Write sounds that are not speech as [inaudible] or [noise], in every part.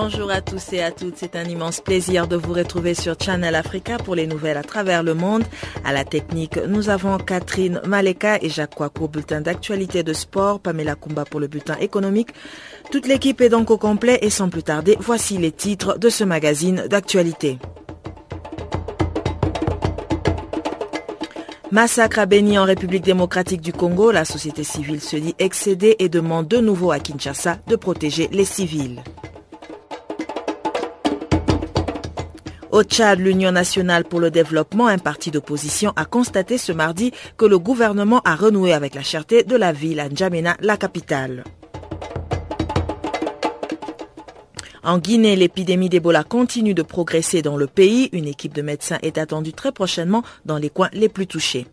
Bonjour à tous et à toutes, c'est un immense plaisir de vous retrouver sur Channel Africa pour les nouvelles à travers le monde. À la technique, nous avons Catherine Maleka et Jacques Kouakou, bulletin d'actualité de sport, Pamela Kumba pour le bulletin économique. Toute l'équipe est donc au complet et sans plus tarder, voici les titres de ce magazine d'actualité. Massacre à Béni en République démocratique du Congo, la société civile se dit excédée et demande de nouveau à Kinshasa de protéger les civils. Au Tchad, l'Union nationale pour le développement, un parti d'opposition, a constaté ce mardi que le gouvernement a renoué avec la cherté de la ville à N'Djamena, la capitale. En Guinée, l'épidémie d'Ebola continue de progresser dans le pays. Une équipe de médecins est attendue très prochainement dans les coins les plus touchés.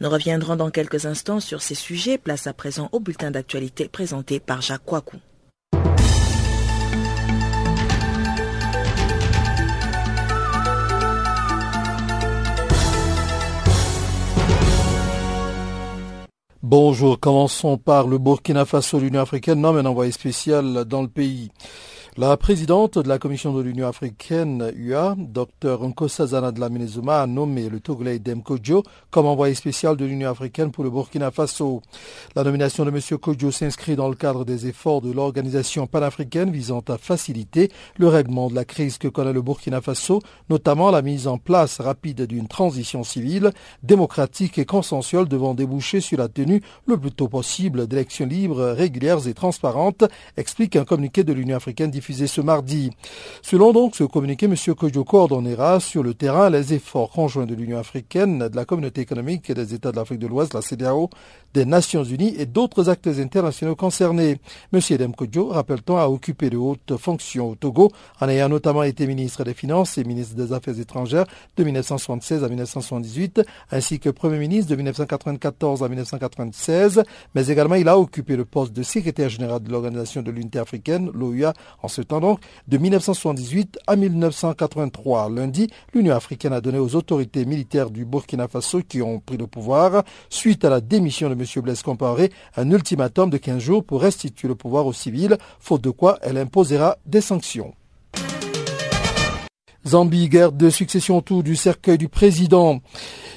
Nous reviendrons dans quelques instants sur ces sujets. Place à présent au bulletin d'actualité présenté par Jacques Kouakou. Bonjour, commençons par le Burkina Faso. L'Union africaine nomme un envoyé spécial dans le pays. La présidente de la Commission de l'Union africaine, UA, Dr Nkosazana de la Minezuma, a nommé le Togolais Dem Kodjo comme envoyé spécial de l'Union africaine pour le Burkina Faso. La nomination de M. Kodjo s'inscrit dans le cadre des efforts de l'organisation panafricaine visant à faciliter le règlement de la crise que connaît le Burkina Faso, notamment la mise en place rapide d'une transition civile, démocratique et consensuelle devant déboucher sur la tenue le plus tôt possible d'élections libres, régulières et transparentes, explique un communiqué de l'Union africaine ce mardi. Selon donc ce communiqué, M. Kojo coordonnera sur le terrain les efforts conjoints de l'Union africaine, de la communauté économique et des États de l'Afrique de l'Ouest, la CDAO, des Nations Unies et d'autres acteurs internationaux concernés. M. Edem Kojo, rappelle-t-on, a occupé de hautes fonctions au Togo, en ayant notamment été ministre des Finances et ministre des Affaires étrangères de 1976 à 1978, ainsi que Premier ministre de 1994 à 1996, mais également il a occupé le poste de secrétaire général de l'Organisation de l'Unité africaine, l'OUA, en ce temps donc, de 1978 à 1983. Lundi, l'Union africaine a donné aux autorités militaires du Burkina Faso qui ont pris le pouvoir, suite à la démission de M. Blaise Compaoré, un ultimatum de 15 jours pour restituer le pouvoir aux civils, faute de quoi elle imposera des sanctions. Zambie, guerre de succession autour du cercueil du président.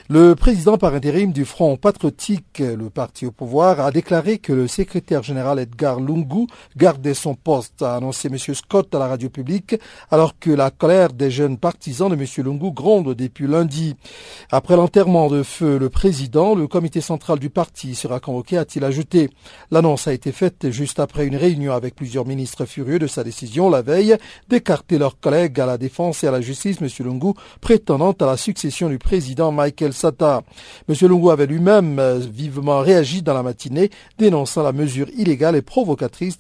Le président par intérim du Front patriotique, le parti au pouvoir, a déclaré que le secrétaire général Edgar Lungu gardait son poste, a annoncé M. Scott à la radio publique, alors que la colère des jeunes partisans de M. Lungu gronde depuis lundi. Après l'enterrement de feu le président, le comité central du parti sera convoqué, a-t-il ajouté. L'annonce a été faite juste après une réunion avec plusieurs ministres furieux de sa décision la veille d'écarter leurs collègues à la défense et à la justice, M. Lungu, prétendant à la succession du président Michael Sata. M. Lungu avait lui-même euh, vivement réagi dans la matinée, dénonçant la mesure illégale et provocatrice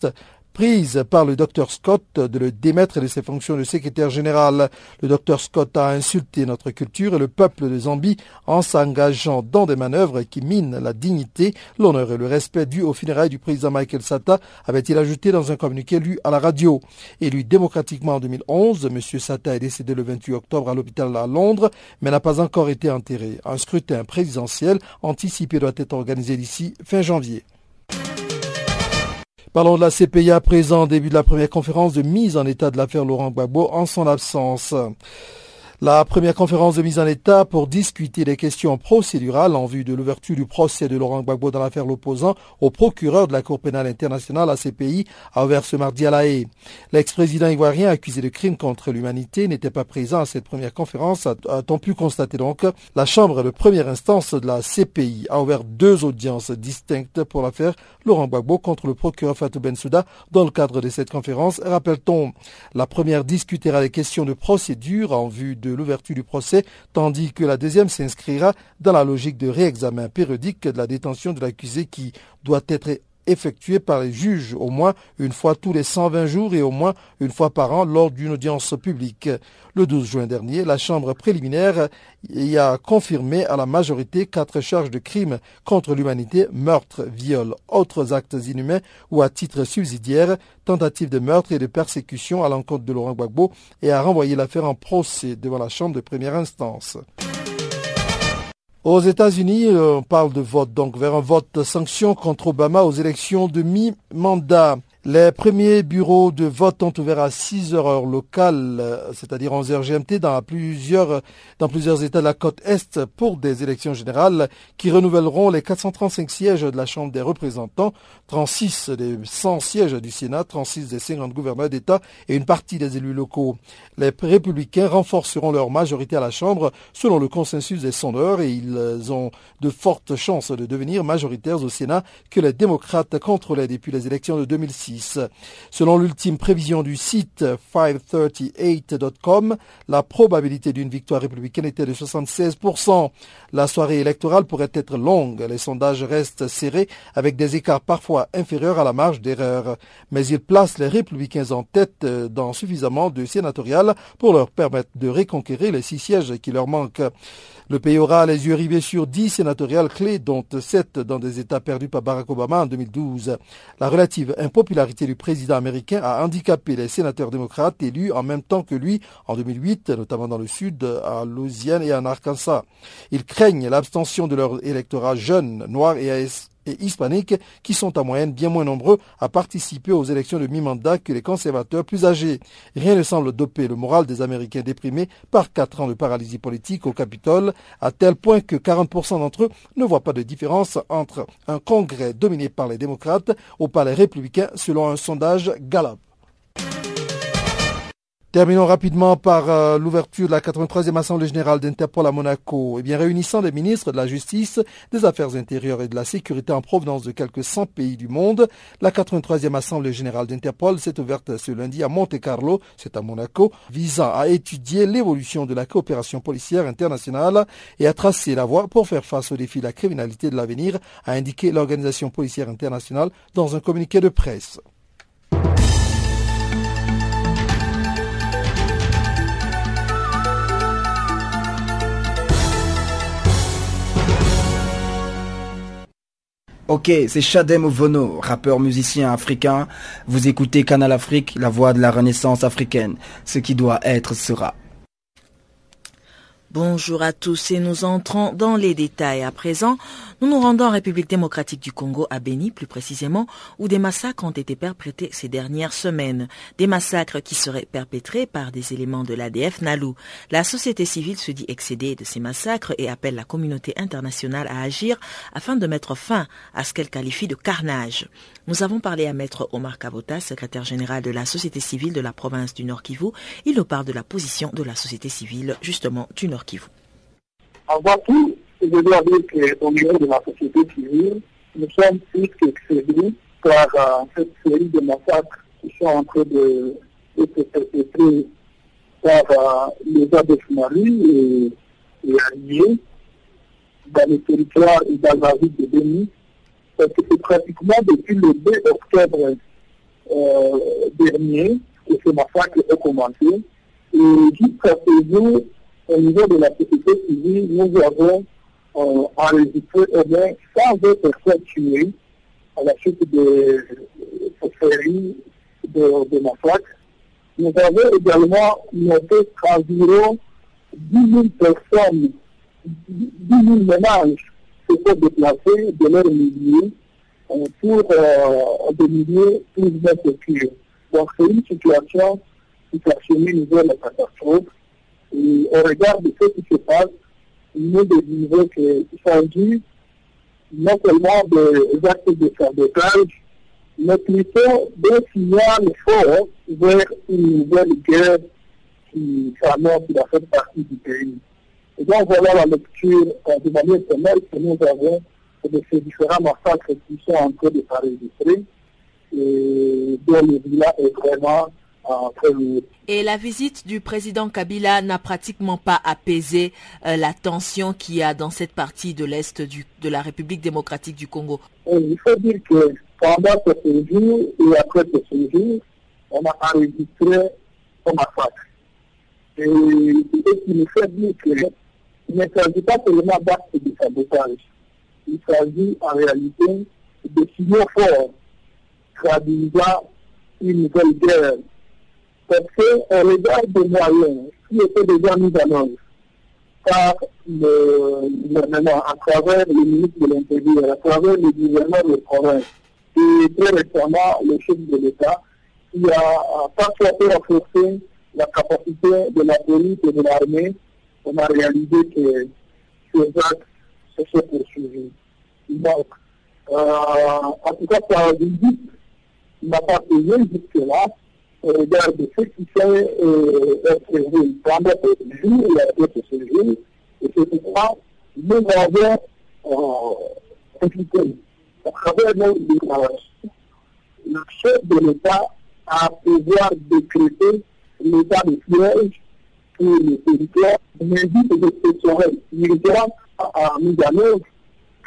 prise par le Dr Scott de le démettre de ses fonctions de secrétaire général. Le Dr Scott a insulté notre culture et le peuple de Zambie en s'engageant dans des manœuvres qui minent la dignité, l'honneur et le respect dû aux funérailles du président Michael Sata, avait-il ajouté dans un communiqué lu à la radio. Élu démocratiquement en 2011, M. Sata est décédé le 28 octobre à l'hôpital à Londres, mais n'a pas encore été enterré. Un scrutin présidentiel anticipé doit être organisé d'ici fin janvier. Parlons de la CPI à présent, début de la première conférence de mise en état de l'affaire Laurent Gbagbo en son absence. La première conférence de mise en état pour discuter des questions procédurales en vue de l'ouverture du procès de Laurent Gbagbo dans l'affaire l'opposant au procureur de la Cour pénale internationale, CPI, a ouvert ce mardi à La Haye. L'ex-président ivoirien accusé de crimes contre l'humanité n'était pas présent à cette première conférence, a-t-on pu constater donc. La Chambre de première instance de la CPI a ouvert deux audiences distinctes pour l'affaire Laurent Gbagbo contre le procureur Fatou Bensouda dans le cadre de cette conférence. Rappelle-t-on, la première discutera les questions de procédure en vue de de l'ouverture du procès, tandis que la deuxième s'inscrira dans la logique de réexamen périodique de la détention de l'accusé qui doit être effectuée par les juges au moins une fois tous les 120 jours et au moins une fois par an lors d'une audience publique. Le 12 juin dernier, la Chambre préliminaire y a confirmé à la majorité quatre charges de crimes contre l'humanité, meurtre, viol, autres actes inhumains ou à titre subsidiaire, tentative de meurtre et de persécution à l'encontre de Laurent Gbagbo et a renvoyé l'affaire en procès devant la Chambre de première instance. Aux États-Unis, on parle de vote, donc vers un vote de sanction contre Obama aux élections de mi-mandat. Les premiers bureaux de vote ont ouvert à 6 heures locales, c'est-à-dire 11 heures GMT, dans plusieurs, dans plusieurs États de la côte Est pour des élections générales qui renouvelleront les 435 sièges de la Chambre des représentants, 36 des 100 sièges du Sénat, 36 des 50 gouverneurs d'État et une partie des élus locaux. Les républicains renforceront leur majorité à la Chambre selon le consensus des sondeurs et ils ont de fortes chances de devenir majoritaires au Sénat que les démocrates contrôlaient depuis les élections de 2006. Selon l'ultime prévision du site 538.com, la probabilité d'une victoire républicaine était de 76%. La soirée électorale pourrait être longue. Les sondages restent serrés avec des écarts parfois inférieurs à la marge d'erreur. Mais ils placent les républicains en tête dans suffisamment de sénatoriales pour leur permettre de reconquérir les six sièges qui leur manquent. Le pays aura les yeux rivés sur dix sénatoriales clés, dont sept dans des États perdus par Barack Obama en 2012. La relative impopularité du président américain a handicapé les sénateurs démocrates élus en même temps que lui en 2008, notamment dans le sud, à Louisiane et en Arkansas. Ils craignent l'abstention de leur électorat jeune, noir et et hispaniques qui sont en moyenne bien moins nombreux à participer aux élections de mi-mandat que les conservateurs plus âgés. Rien ne semble doper le moral des Américains déprimés par quatre ans de paralysie politique au Capitole, à tel point que 40% d'entre eux ne voient pas de différence entre un Congrès dominé par les démocrates ou par les républicains selon un sondage Gallup. Terminons rapidement par euh, l'ouverture de la 83e Assemblée générale d'Interpol à Monaco. Eh bien, réunissant des ministres de la Justice, des Affaires intérieures et de la Sécurité en provenance de quelques 100 pays du monde, la 83e Assemblée générale d'Interpol s'est ouverte ce lundi à Monte Carlo, c'est à Monaco, visant à étudier l'évolution de la coopération policière internationale et à tracer la voie pour faire face aux défis de la criminalité de l'avenir, a indiqué l'Organisation policière internationale dans un communiqué de presse. Ok, c'est Shadem Ovono, rappeur musicien africain. Vous écoutez Canal Afrique, la voix de la renaissance africaine. Ce qui doit être sera. Bonjour à tous et nous entrons dans les détails. À présent, nous nous rendons en République démocratique du Congo, à Béni plus précisément, où des massacres ont été perpétrés ces dernières semaines. Des massacres qui seraient perpétrés par des éléments de l'ADF Nalou. La société civile se dit excédée de ces massacres et appelle la communauté internationale à agir afin de mettre fin à ce qu'elle qualifie de carnage. Nous avons parlé à Maître Omar Kavota, secrétaire général de la société civile de la province du Nord Kivu. Il nous parle de la position de la société civile justement du Nord Kivu. Je dois dire qu'au niveau de la société civile, nous sommes plus qu'excédés par euh, cette série de massacres qui sont en train de, se perpétrer par euh, les Mali et, et alliés dans les territoires et dans la ville de Béni parce que c'est pratiquement depuis le 2 octobre euh, dernier que ce massacre a commencé. Et jusqu'à ce jour, au niveau de la société civile, nous avons euh, enregistré au moins 120 personnes tuées à la suite de cette série de, de. Nous avons également noté qu'environ 10 000 personnes, 10 000 ménages se sont déplacés de leur milieu euh, pour euh, des milieux plus bien sécures. Donc c'est une situation qui s'achemine vers la catastrophe. Et au regard de ce qui se passe, nous devons qu'il s'agit non seulement des actes de sabotage, mais plutôt d'un signal fort vers une nouvelle guerre qui s'annonce dans cette partie du pays. Et donc voilà la lecture euh, de manière que nous avons de ces différents massacres qui sont en train de s'enregistrer et dont le bilan est vraiment Et la visite du président Kabila n'a pratiquement pas apaisé euh, la tension qu'il y a dans cette partie de l'Est de la République démocratique du Congo. il faut dire que pendant ce séjour et après ce séjour, on a enregistré un massacre. Et ce qui nous fait dire qu'il ne s'agit pas seulement d'actes de sabotage. Il s'agit en réalité de signaux forts traduisant une nouvelle guerre. Parce qu'on regarde des moyens qui étaient déjà mis en œuvre par le gouvernement, à travers le ministre de l'Intérieur, à travers le gouvernement de province, et très récemment le chef de l'État, qui a parfois renforcer la capacité de la police et de l'armée, on a réalisé que ces actes se sont poursuivis. Donc, euh, en tout cas, par visite, n'a pas payé jusque-là au regard de ce qui fait euh, être pendant ce jour et après ce jour. Et c'est pourquoi nous avons euh, impliqué à travers nos déclarations le chef de l'État à pouvoir décréter l'état de siège pour le territoire, mais dit que exceptionnel. Militaire a mis en œuvre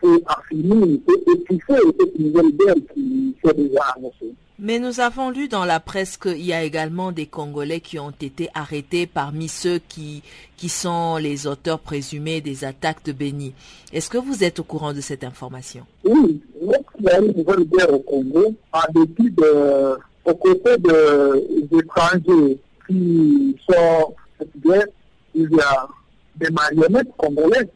pour affiner et étouffer cette nouvelle guerre qui fait déjà annoncée. Mais nous avons lu dans la presse qu'il y a également des Congolais qui ont été arrêtés parmi ceux qui, qui sont les auteurs présumés des attaques de Béni. Est-ce que vous êtes au courant de cette information? Oui, lorsqu'il y a une nouvelle guerre au Congo, en dépit de, aux côtés des étrangers qui sont il y a des marionnettes congolaises.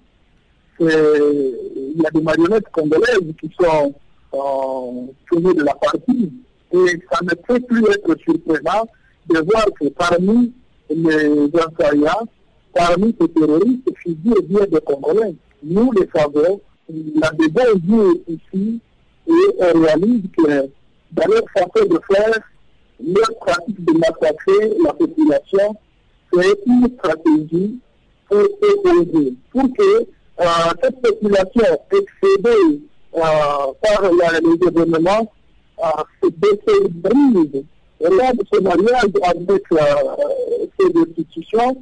Il y a des marionnettes congolaises qui sont euh, de la partie. Et ça ne peut plus être surprenant de voir que parmi les assaillants, parmi ces terroristes, figurent bien des Congolais. Nous les savons, des bons yeux ici et on réalise que dans leur façon de faire, leur pratique de massacrer la population, c'est une stratégie pour opposer, pour que euh, cette population excédée euh, par la, les événements euh, se déstabilise. Et là, ce mariage avec euh, ces institutions,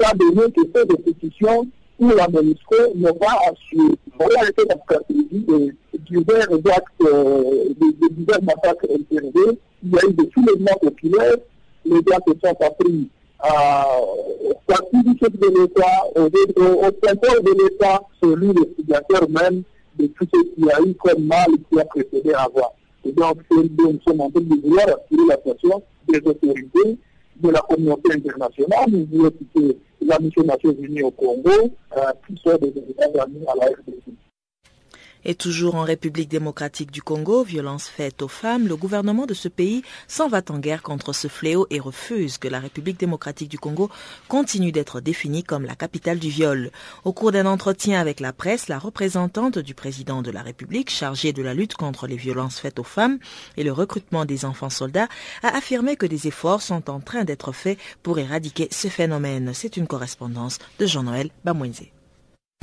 ça donné que ces institutions ou la MONUSCO n'ont pas assuré. Voilà été la stratégie de divers actes, de, divers massacres intervenus. Il y a eu des soulèvements populaires, les gars se sont appris au parti du chef de l'État, au, au, de l'État, celui le signateur même de tout ce qu'il a eu comme mal qui a précédé avant. Et donc, nous sommes en train de vouloir assurer l'attention des autorités de la communauté internationale. Nous voulons quitter la mission Nations Unies au Congo, euh, qui sont des États amis à la RDC. Et toujours en République démocratique du Congo, violence faite aux femmes, le gouvernement de ce pays s'en va en guerre contre ce fléau et refuse que la République démocratique du Congo continue d'être définie comme la capitale du viol. Au cours d'un entretien avec la presse, la représentante du président de la République chargée de la lutte contre les violences faites aux femmes et le recrutement des enfants soldats a affirmé que des efforts sont en train d'être faits pour éradiquer ce phénomène. C'est une correspondance de Jean-Noël Bamouenze.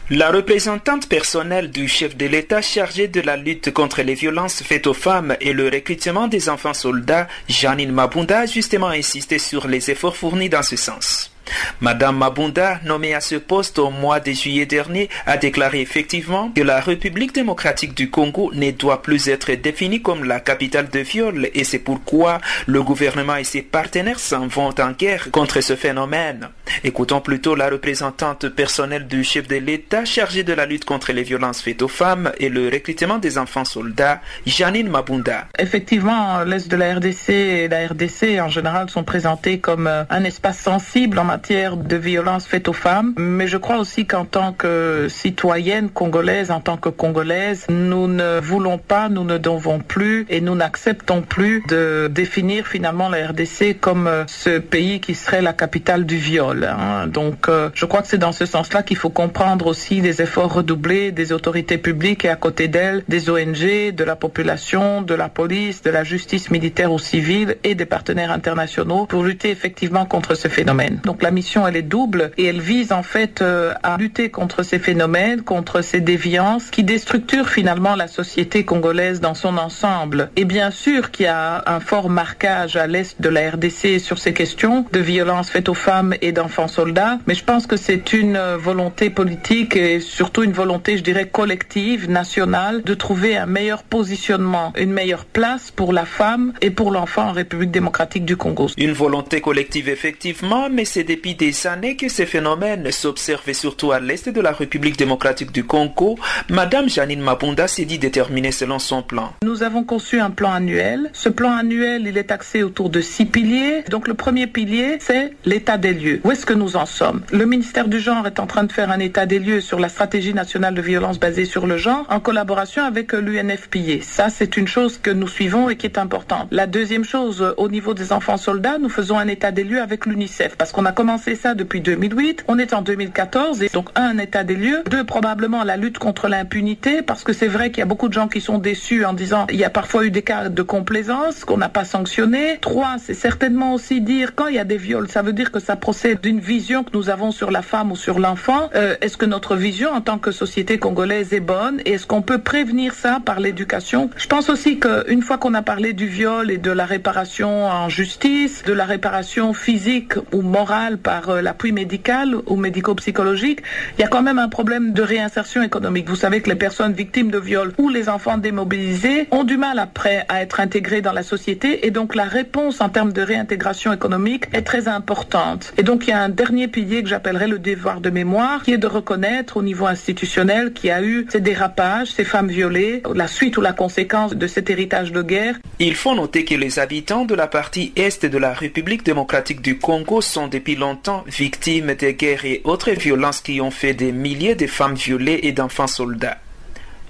La représentante personnelle du chef de l'État chargé de la lutte contre les violences faites aux femmes et le recrutement des enfants soldats, Janine Mabunda, a justement insisté sur les efforts fournis dans ce sens. Madame Mabunda, nommée à ce poste au mois de juillet dernier, a déclaré effectivement que la République démocratique du Congo ne doit plus être définie comme la capitale de viol et c'est pourquoi le gouvernement et ses partenaires s'en vont en guerre contre ce phénomène. Écoutons plutôt la représentante personnelle du chef de l'État chargée de la lutte contre les violences faites aux femmes et le recrutement des enfants soldats, Janine Mabunda. Effectivement, l'Est de la RDC et la RDC en général sont présentés comme euh, un espace sensible en matière de violence faite aux femmes, mais je crois aussi qu'en tant que citoyenne congolaise, en tant que congolaise, nous ne voulons pas, nous ne devons plus et nous n'acceptons plus de définir finalement la RDC comme euh, ce pays qui serait la capitale du viol. Hein. Donc euh, je crois que c'est dans ce sens-là qu'il faut comprendre aussi les efforts redoublés des autorités publiques et à côté d'elles des ONG, de la population, de la police, de la justice militaire ou civile et des partenaires internationaux pour lutter effectivement contre ce phénomène. Donc La mission, elle est double et elle vise en fait euh, à lutter contre ces phénomènes, contre ces déviances qui déstructurent finalement la société congolaise dans son ensemble. Et bien sûr qu'il y a un fort marquage à l'est de la RDC sur ces questions de violences faites aux femmes et d'enfants soldats, mais je pense que c'est une volonté politique et surtout une volonté, je dirais, collective, nationale, de trouver un meilleur positionnement, une meilleure place pour la femme et pour l'enfant en République démocratique du Congo. Une volonté collective effectivement, mais c'est depuis des années que ces phénomènes s'observent surtout à l'est de la République démocratique du Congo. Madame Janine Mapunda s'est dit déterminée selon son plan. Nous avons conçu un plan annuel. Ce plan annuel, il est axé autour de six piliers. Donc le premier pilier, c'est l'état des lieux. Où est-ce que nous en sommes? Le ministère du Genre est en train de faire un état des lieux sur la stratégie nationale de violence basée sur le genre en collaboration avec l'UNFPA. Ça, c'est une chose que nous suivons et qui est importante. La deuxième chose, au niveau des enfants soldats, nous faisons un état des lieux avec l'UNICEF parce qu'on a commencé ça depuis 2008. On est en 2014 et donc un, état des lieux. Deux, probablement la lutte contre l'impunité parce que c'est vrai qu'il y a beaucoup de gens qui sont déçus en disant il y a parfois eu des cas de complaisance qu'on n'a pas sanctionné. Trois, c'est certainement aussi dire quand il y a des viols, ça veut dire que ça procède d'une vision que nous avons sur la femme ou sur l'enfant. Euh, est-ce que notre vision en tant que société congolaise est bonne et est-ce qu'on peut prévenir ça par l'éducation? Je pense aussi qu'une fois qu'on a parlé du viol et de la réparation en justice, de la réparation physique ou morale par euh, l'appui médical ou médico-psychologique, il y a quand même un problème de réinsertion économique. Vous savez que les personnes victimes de viol ou les enfants démobilisés ont du mal après à être intégrés dans la société et donc la réponse en termes de réintégration économique est très importante. Et donc il y a un dernier pilier que j'appellerais le devoir de mémoire qui est de reconnaître au niveau institutionnel qu'il y a eu ces dérapages, ces femmes violées, la suite ou la conséquence de cet héritage de guerre. Il faut noter que les habitants de la partie est de la République démocratique du Congo sont depuis longtemps victimes des guerres et autres violences qui ont fait des milliers de femmes violées et d'enfants soldats.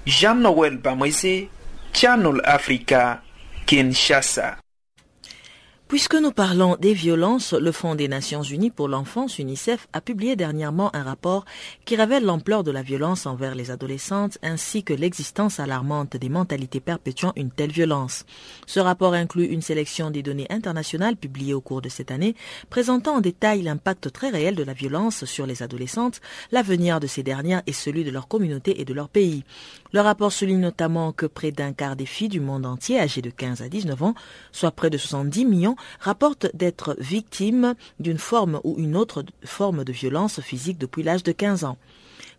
Jean-Noël Bamoise, Channel Africa, Kinshasa. Puisque nous parlons des violences, le Fonds des Nations Unies pour l'enfance, UNICEF, a publié dernièrement un rapport qui révèle l'ampleur de la violence envers les adolescentes ainsi que l'existence alarmante des mentalités perpétuant une telle violence. Ce rapport inclut une sélection des données internationales publiées au cours de cette année, présentant en détail l'impact très réel de la violence sur les adolescentes, l'avenir de ces dernières et celui de leur communauté et de leur pays. Le rapport souligne notamment que près d'un quart des filles du monde entier âgées de 15 à 19 ans, soit près de 70 millions, rapportent d'être victimes d'une forme ou une autre forme de violence physique depuis l'âge de 15 ans.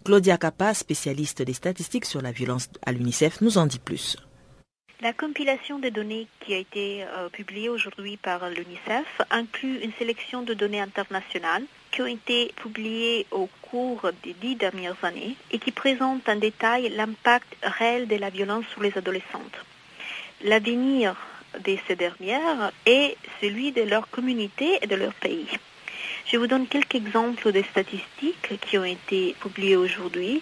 Claudia Capa, spécialiste des statistiques sur la violence à l'UNICEF, nous en dit plus. La compilation des données qui a été euh, publiée aujourd'hui par l'UNICEF inclut une sélection de données internationales qui ont été publiées au cours des dix dernières années et qui présentent en détail l'impact réel de la violence sur les adolescentes. L'avenir de ces dernières est celui de leur communauté et de leur pays. Je vous donne quelques exemples de statistiques qui ont été publiées aujourd'hui.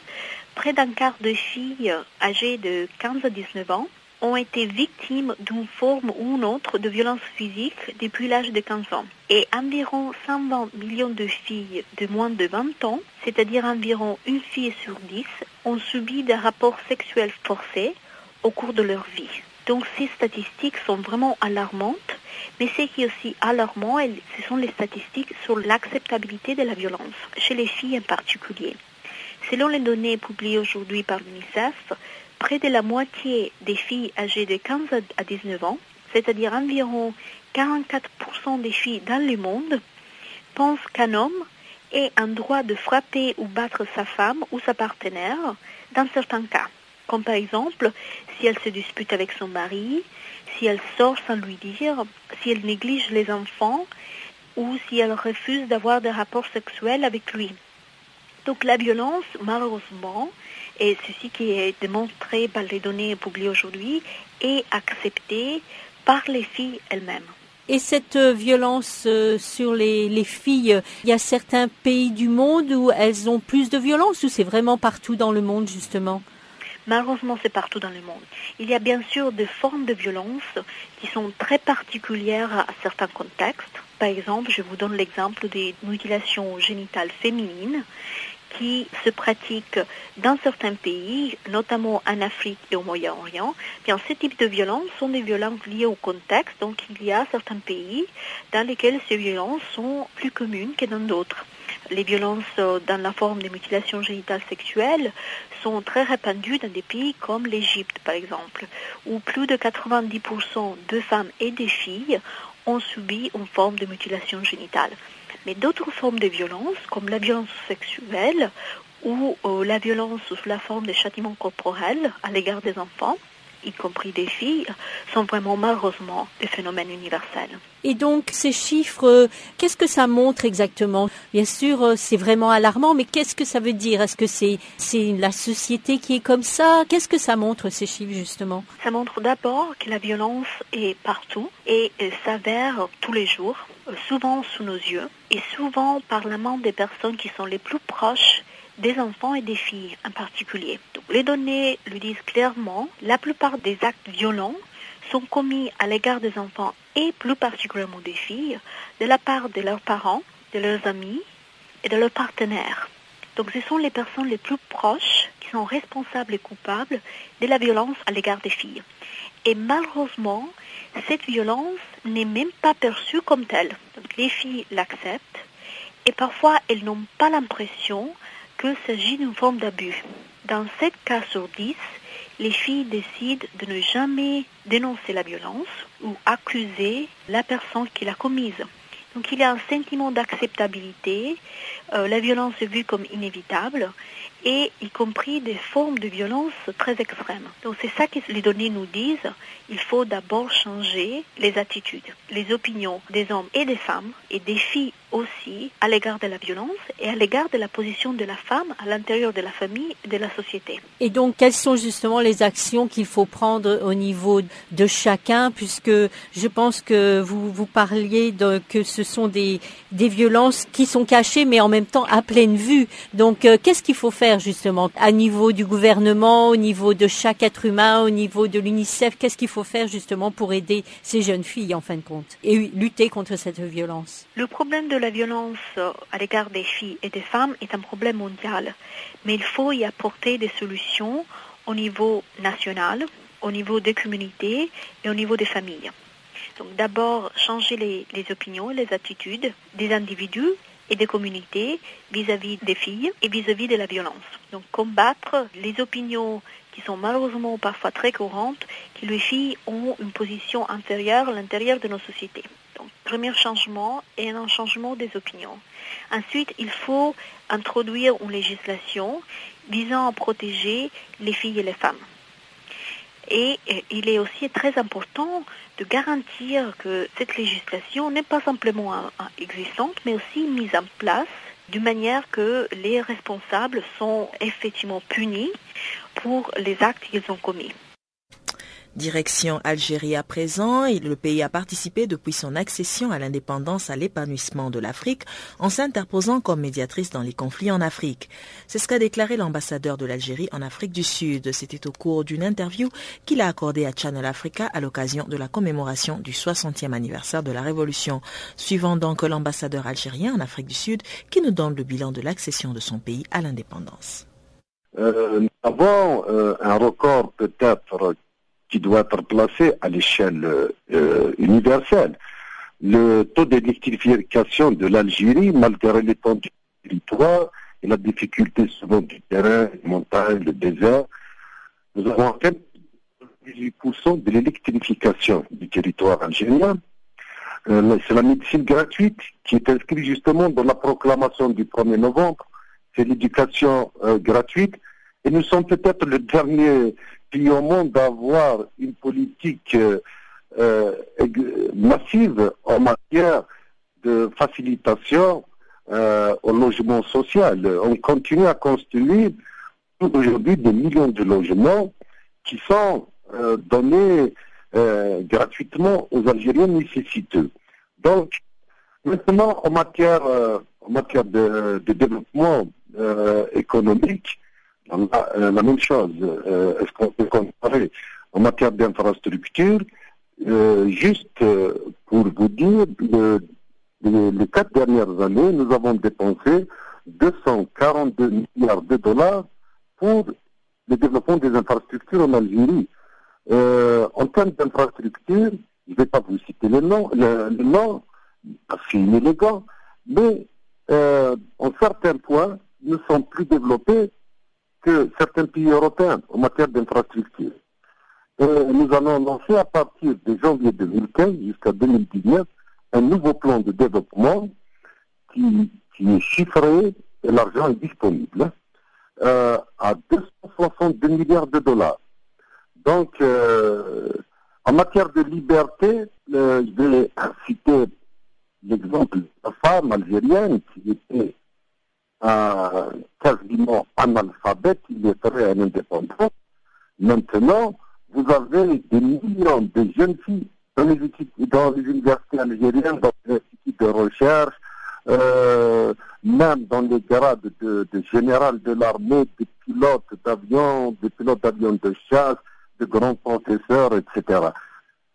Près d'un quart de filles âgées de 15 à 19 ans ont été victimes d'une forme ou une autre de violence physique depuis l'âge de 15 ans. Et environ 120 millions de filles de moins de 20 ans, c'est-à-dire environ une fille sur 10, ont subi des rapports sexuels forcés au cours de leur vie. Donc ces statistiques sont vraiment alarmantes, mais ce qui est aussi alarmant, ce sont les statistiques sur l'acceptabilité de la violence, chez les filles en particulier. Selon les données publiées aujourd'hui par l'UNICEF, près de la moitié des filles âgées de 15 à 19 ans, c'est-à-dire environ 44% des filles dans le monde, pensent qu'un homme ait un droit de frapper ou battre sa femme ou sa partenaire dans certains cas. Comme par exemple, si elle se dispute avec son mari, si elle sort sans lui dire, si elle néglige les enfants ou si elle refuse d'avoir des rapports sexuels avec lui. Donc la violence, malheureusement, et ceci qui est démontré par les données publiées aujourd'hui, est accepté par les filles elles-mêmes. Et cette violence sur les, les, filles, il y a certains pays du monde où elles ont plus de violence ou c'est vraiment partout dans le monde justement? Malheureusement, c'est partout dans le monde. Il y a bien sûr des formes de violence qui sont très particulières à certains contextes. Par exemple, je vous donne l'exemple des mutilations génitales féminines qui se pratiquent dans certains pays, notamment en Afrique et au Moyen-Orient. Bien, ce type de violences sont des violences liées au contexte, donc il y a certains pays dans lesquels ces violences sont plus communes que dans d'autres. Les violences dans la forme de mutilation génitale sexuelle sont très répandues dans des pays comme l'Égypte, par exemple, où plus de 90% de femmes et des filles ont subi une forme de mutilation génitale. Mais d'autres formes de violence, comme la violence sexuelle ou euh, la violence sous la forme de châtiments corporels à l'égard des enfants, y compris des filles, sont vraiment malheureusement des phénomènes universels. Et donc ces chiffres, euh, qu'est-ce que ça montre exactement? Bien sûr, euh, c'est vraiment alarmant, mais qu'est-ce que ça veut dire? Est-ce que c'est c'est la société qui est comme ça? Qu'est-ce que ça montre ces chiffres justement? Ça montre d'abord que la violence est partout et s'avère tous les jours, euh, souvent sous nos yeux et souvent par la main des personnes qui sont les plus proches des enfants et des filles en particulier. Donc, les données le disent clairement, la plupart des actes violents sont commis à l'égard des enfants et plus particulièrement des filles de la part de leurs parents, de leurs amis et de leurs partenaires. Donc ce sont les personnes les plus proches qui sont responsables et coupables de la violence à l'égard des filles. Et malheureusement, cette violence n'est même pas perçue comme telle. Les filles l'acceptent et parfois elles n'ont pas l'impression qu'il s'agit d'une forme d'abus. Dans 7 cas sur 10, les filles décident de ne jamais dénoncer la violence ou accuser la personne qui l'a commise. Donc il y a un sentiment d'acceptabilité, euh, la violence est vue comme inévitable et y compris des formes de violence très extrêmes. Donc c'est ça que les données nous disent. Il faut d'abord changer les attitudes, les opinions des hommes et des femmes et des filles aussi à l'égard de la violence et à l'égard de la position de la femme à l'intérieur de la famille et de la société. Et donc, quelles sont justement les actions qu'il faut prendre au niveau de chacun, puisque je pense que vous vous parliez de, que ce sont des, des violences qui sont cachées, mais en même temps à pleine vue. Donc, euh, qu'est-ce qu'il faut faire justement à niveau du gouvernement, au niveau de chaque être humain, au niveau de l'UNICEF? Qu'est-ce qu'il faut faire justement pour aider ces jeunes filles en fin de compte et lutter contre cette violence? Le problème de la violence à l'égard des filles et des femmes est un problème mondial, mais il faut y apporter des solutions au niveau national, au niveau des communautés et au niveau des familles. Donc d'abord changer les, opinions les attitudes des individus et des communautés vis-à-vis des filles et vis-à-vis -vis de la violence. Donc combattre les opinions qui sont malheureusement parfois très courantes, que les filles ont une position inférieure à l'intérieur de nos sociétés. Premier changement est un changement des opinions. Ensuite, il faut introduire une législation visant à protéger les filles et les femmes. Et il est aussi très important de garantir que cette législation n'est pas simplement existante, mais aussi mise en place d'une manière que les responsables sont effectivement punis pour les actes qu'ils ont commis. Direction Algérie à présent, le pays a participé depuis son accession à l'indépendance à l'épanouissement de l'Afrique en s'interposant comme médiatrice dans les conflits en Afrique. C'est ce qu'a déclaré l'ambassadeur de l'Algérie en Afrique du Sud. C'était au cours d'une interview qu'il a accordée à Channel Africa à l'occasion de la commémoration du 60e anniversaire de la Révolution. Suivant donc l'ambassadeur algérien en Afrique du Sud qui nous donne le bilan de l'accession de son pays à l'indépendance. Euh, nous avons euh, un record peut-être qui doit être placé à l'échelle euh, universelle. Le taux d'électrification de l'Algérie, malgré l'étendue du territoire et la difficulté souvent du terrain, les montagnes, le désert, nous avons atteint 18% de l'électrification du territoire algérien. Euh, c'est la médecine gratuite qui est inscrite justement dans la proclamation du 1er novembre. C'est l'éducation euh, gratuite. Et nous sommes peut-être le dernier pays au monde d'avoir une politique euh, euh, massive en matière de facilitation euh, au logement social. On continue à construire aujourd'hui des millions de logements qui sont donnés gratuitement aux Algériens nécessiteux. Donc, maintenant, en matière, en matière de, développement économique, la, même chose. Euh, est-ce qu'on peut comparer en matière d'infrastructure euh, Juste euh, pour vous dire, les quatre dernières années, nous avons dépensé 242 milliards de dollars pour le développement des infrastructures en Algérie. Euh, en termes d'infrastructures, je ne vais pas vous citer le nom, le, nom parce qu'il est inélégant, mais euh, en certains points, nous sommes plus développés que certains pays européens en matière d'infrastructures. nous allons lancer à partir de janvier 2015 jusqu'à 2019 un nouveau plan de développement qui, est chiffré et l'argent est disponible euh, à 262 milliards de dollars. Donc, euh, en matière de liberté, euh, je vais citer l'exemple de la femme algérienne qui était quasiment analphabète, il est très indépendant. Maintenant, vous avez des millions de jeunes filles dans les, dans les universités algériennes, dans les instituts de recherche, euh, même dans les grades de, général de l'armée, de pilotes d'avions, de pilotes d'avions de chasse, de grands professeurs, etc.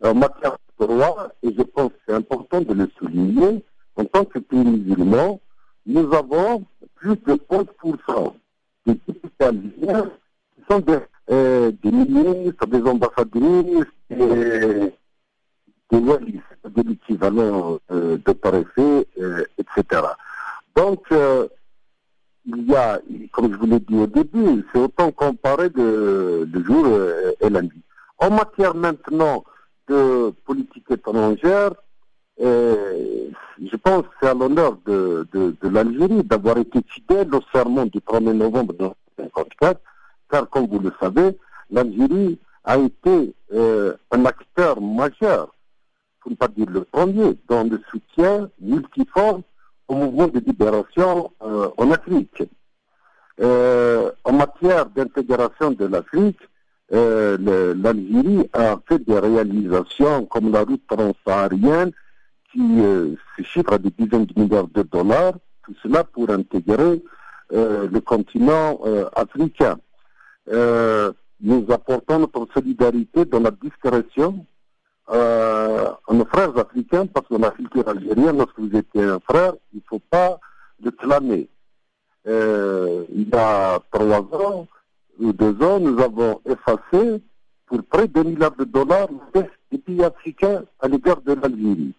En matière de droit, et je pense que c'est important de le souligner, en tant que pays musulman, nous avons plus de 11% des algériens qui sont des, euh, des ministres, des ambassadrices, des, des de l'équivalent euh, de préfet, euh, etc. Donc, il y a, comme je vous l'ai dit au début, c'est autant comparé de, de jour et la nuit. En matière maintenant de politique étrangère, je pense que c'est à l'honneur de, l'Algérie d'avoir été fidèle au serment du 1er novembre 1954, car comme vous le savez, l'Algérie a été un acteur majeur pour ne pas dire le premier, dans le soutien multiforme au mouvement de libération euh, en Afrique. Euh, en matière d'intégration de l'Afrique, euh, l'Algérie a fait des réalisations comme la route transsaharienne qui se chiffre à des dizaines de milliards de dollars, tout cela pour intégrer le continent africain. nous apportons notre solidarité dans la discrétion euh, nos frères africains, parce que la culture algérienne, lorsque vous étiez un frère, il ne faut pas le clamer. Euh, il y a trois ans ou deux ans, nous avons effacé pour près de milliards de dollars des pays africains à l'égard de l'Algérie.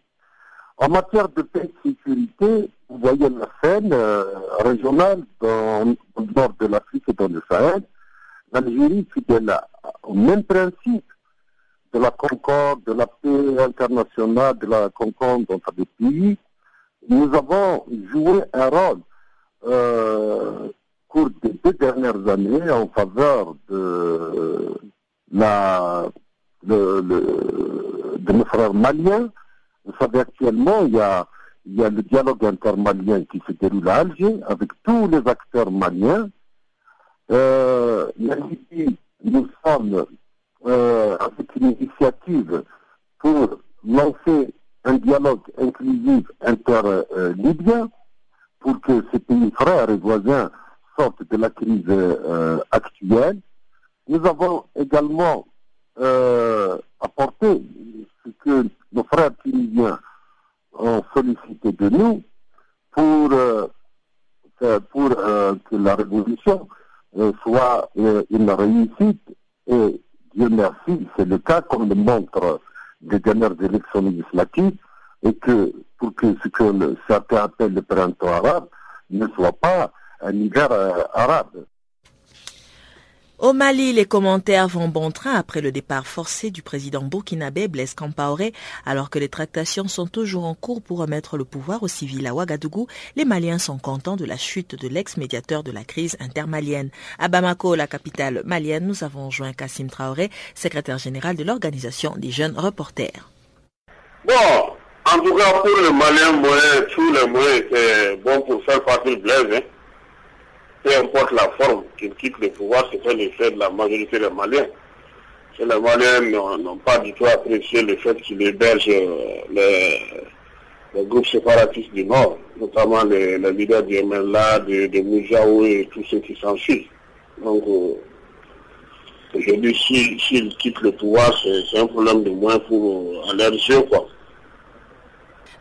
En matière de paix et de sécurité, vous voyez la scène euh, régionale dans, le nord de l'Afrique et dans le Sahel. L'Algérie, fidèle au même principe, de la concorde, de la paix internationale, de la concorde entre les pays, nous avons joué un rôle euh, au cours des deux dernières années en faveur de la de nos frères maliens. Vous savez actuellement, il y a, le dialogue intermalien qui se déroule à Alger avec tous les acteurs maliens. Euh, nous sommes euh, avec une initiative pour lancer un dialogue inclusif inter-libyen pour que ces pays frères et voisins sortent de la crise euh, actuelle. Nous avons également euh, apporté que nos frères tunisiens ont sollicité de nous pour, pour que la révolution soit une réussite et Dieu merci, c'est le cas comme le montre les dernières élections législatives et que pour que ce que certains appellent le printemps arabe ne soit pas un hiver euh, arabe. Au Mali, les commentaires vont bon train après le départ forcé du président burkinabé Blaise Compaoré. Alors que les tractations sont toujours en cours pour remettre le pouvoir aux civils à Ouagadougou, les Maliens sont contents de la chute de l'ex-médiateur de la crise intermalienne. À Bamako, la capitale malienne, nous avons joint Kassim Traoré, secrétaire général de l'organisation des jeunes reporters. Bon, en tout cas pour les Maliens, tous les moyens c'est bon pour faire partir Blaise. Hein peu importe la forme qu'il quitte le pouvoir, c'est fait l'effet de la majorité des Maliens. les Maliens n'ont pas du tout apprécié le fait qu'il héberge euh, les, groupes séparatistes du Nord, notamment les, leaders du MLA, de, de et tous ceux qui s'en suivent. Donc, euh, aujourd'hui, s'il quitte le pouvoir, c'est un problème de moins pour euh, aller quoi.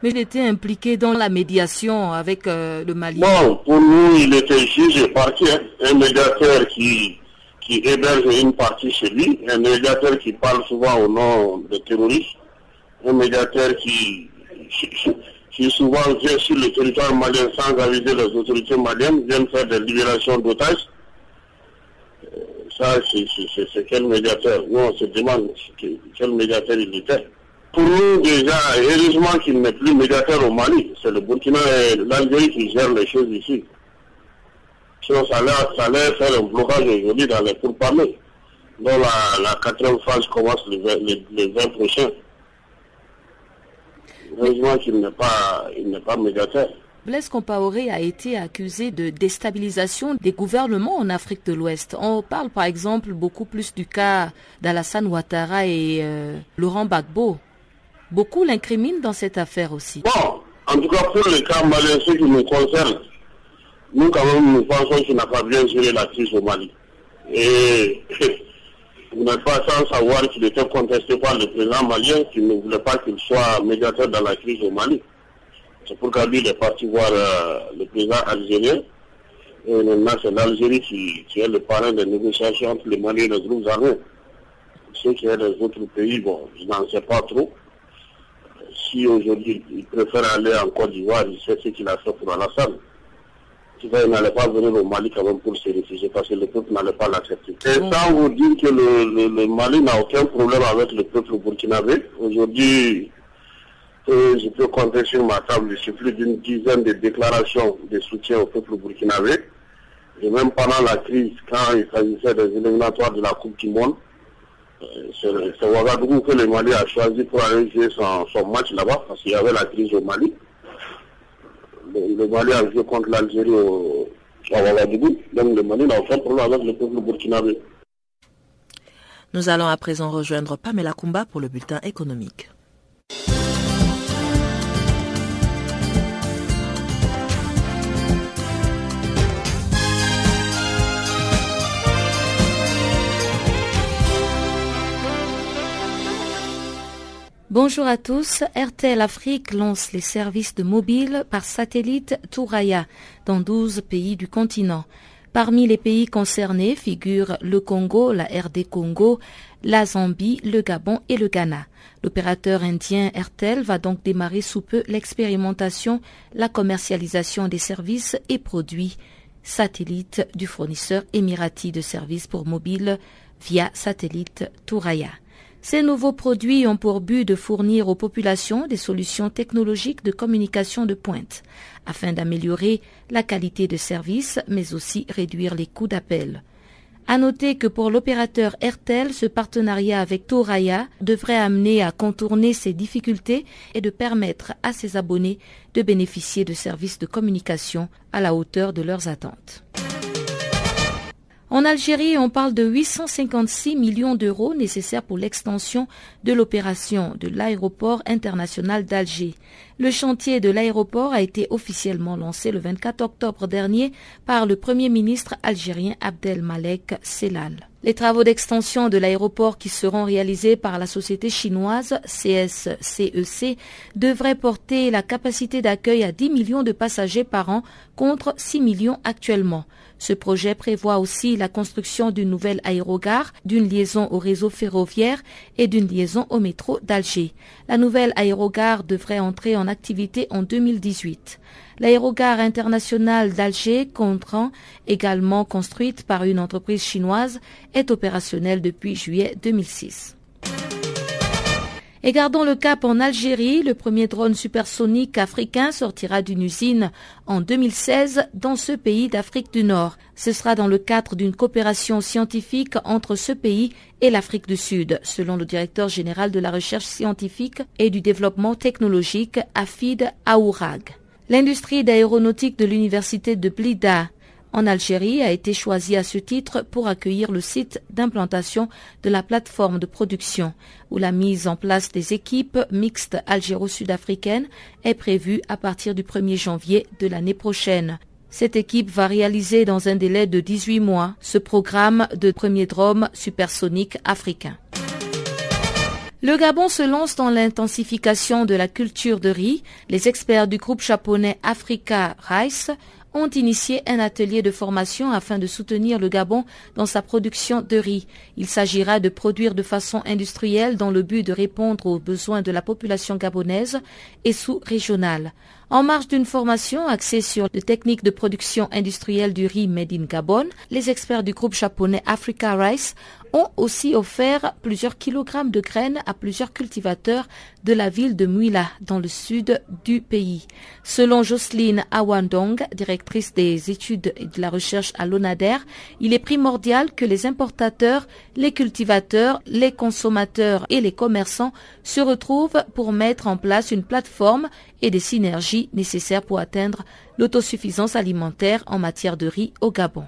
Mais il était impliqué dans la médiation avec euh, le Mali. Bon, pour nous, il était juge et parti, hein. un médiateur qui, qui héberge une partie chez lui, un médiateur qui parle souvent au nom des terroristes, un médiateur qui, [laughs] qui souvent vient sur le territoire malien sans aviser les autorités maliennes, vient faire des libérations d'otages. Euh, ça, c'est quel médiateur? Nous, on se demande quel médiateur il était. Pour nous, déjà, heureusement qu'il n'est plus médiateur au Mali. C'est le Burkina et l'Algérie qui gèrent les choses ici. Sinon, ça allait, faire un blocage aujourd'hui dans les pourparlers. Donc, la, la quatrième phase commence les 20 prochains. Heureusement qu'il n'est pas, il pas médiateur. Blaise Compaoré a été accusé de déstabilisation des gouvernements en Afrique de l'Ouest. On parle par exemple beaucoup plus du cas d'Alassane Ouattara et euh, Laurent Gbagbo. Beaucoup l'incriminent dans cette affaire aussi. Bon, en tout cas pour le cas malien, ce qui nous concerne, nous quand même nous pensons qu'il n'a pas bien géré la crise au Mali. Et [laughs] vous n'êtes pas sans savoir qu'il était contesté par le président malien qui ne voulait pas qu'il soit médiateur dans la crise au Mali. C'est pourquoi lui, il est parti voir euh, le président algérien. Et maintenant, c'est l'Algérie qui, est le parrain des négociations entre les Mali et les groupes armés. Ce qui est des autres pays, bon, je n'en sais pas trop. Si aujourd'hui, il préfère aller en Côte d'Ivoire, il sait ce qu'il a fait pour Alassane il n'allait pas venir au Mali quand même pour se réfugier parce que le peuple n'allait pas l'accepter. Et sans vous dire que le, Mali n'a aucun problème avec le peuple burkinabé, aujourd'hui, euh, je peux compter sur ma table, je suis plus d'une dizaine de déclarations de soutien au peuple burkinabé. Et même pendant la crise, quand il s'agissait des éliminatoires de la Coupe du Monde, c'est Ouagadougou que le Mali a choisi pour aller jouer son match là-bas parce qu'il y avait la crise au Mali le Mali a joué contre l'Algérie au, à Ouagadougou. Donc le Mali n'a aucun problème avec le peuple burkinabé. Nous allons à présent rejoindre Pamela Kumba pour le bulletin économique. Bonjour à tous. RTL Afrique lance les services de mobile par satellite Touraya dans 12 pays du continent. Parmi les pays concernés figurent le Congo, la RD Congo, la Zambie, le Gabon et le Ghana. L'opérateur indien RTL va donc démarrer sous peu l'expérimentation, la commercialisation des services et produits satellites du fournisseur émirati de services pour mobile via satellite Touraya. Ces nouveaux produits ont pour but de fournir aux populations des solutions technologiques de communication de pointe, afin d'améliorer la qualité de service, mais aussi réduire les coûts d'appel. À noter que pour l'opérateur Airtel, ce partenariat avec Toraya devrait amener à contourner ces difficultés et de permettre à ses abonnés de bénéficier de services de communication à la hauteur de leurs attentes. En Algérie, on parle de 856 millions d'euros nécessaires pour l'extension de l'opération de l'aéroport international d'Alger. Le chantier de l'aéroport a été officiellement lancé le 24 octobre dernier par le Premier ministre algérien Abdelmalek Selal. Les travaux d'extension de l'aéroport qui seront réalisés par la société chinoise CSCEC e devraient porter la capacité d'accueil à 10 millions de passagers par an contre 6 millions actuellement. Ce projet prévoit aussi la construction d'une nouvelle aérogare, d'une liaison au réseau ferroviaire et d'une liaison au métro d'Alger. La nouvelle aérogare devrait entrer en activité en 2018. L'aérogare internationale d'Alger, Contran, également construite par une entreprise chinoise, est opérationnelle depuis juillet 2006. Et gardons le cap en Algérie, le premier drone supersonique africain sortira d'une usine en 2016 dans ce pays d'Afrique du Nord. Ce sera dans le cadre d'une coopération scientifique entre ce pays et l'Afrique du Sud, selon le directeur général de la recherche scientifique et du développement technologique, Afid Aourag. L'industrie d'aéronautique de l'université de Blida en Algérie a été choisi à ce titre pour accueillir le site d'implantation de la plateforme de production, où la mise en place des équipes mixtes algéro-sud-africaines est prévue à partir du 1er janvier de l'année prochaine. Cette équipe va réaliser dans un délai de 18 mois ce programme de premier drone supersonique africain. Le Gabon se lance dans l'intensification de la culture de riz. Les experts du groupe japonais Africa Rice ont initié un atelier de formation afin de soutenir le Gabon dans sa production de riz. Il s'agira de produire de façon industrielle dans le but de répondre aux besoins de la population gabonaise et sous-régionale. En marge d'une formation axée sur les techniques de production industrielle du riz made in Gabon, les experts du groupe japonais Africa Rice ont aussi offert plusieurs kilogrammes de graines à plusieurs cultivateurs de la ville de Muila dans le sud du pays. Selon Jocelyne Awandong, directrice des études et de la recherche à l'ONADER, il est primordial que les importateurs, les cultivateurs, les consommateurs et les commerçants se retrouvent pour mettre en place une plateforme et des synergies nécessaires pour atteindre l'autosuffisance alimentaire en matière de riz au Gabon.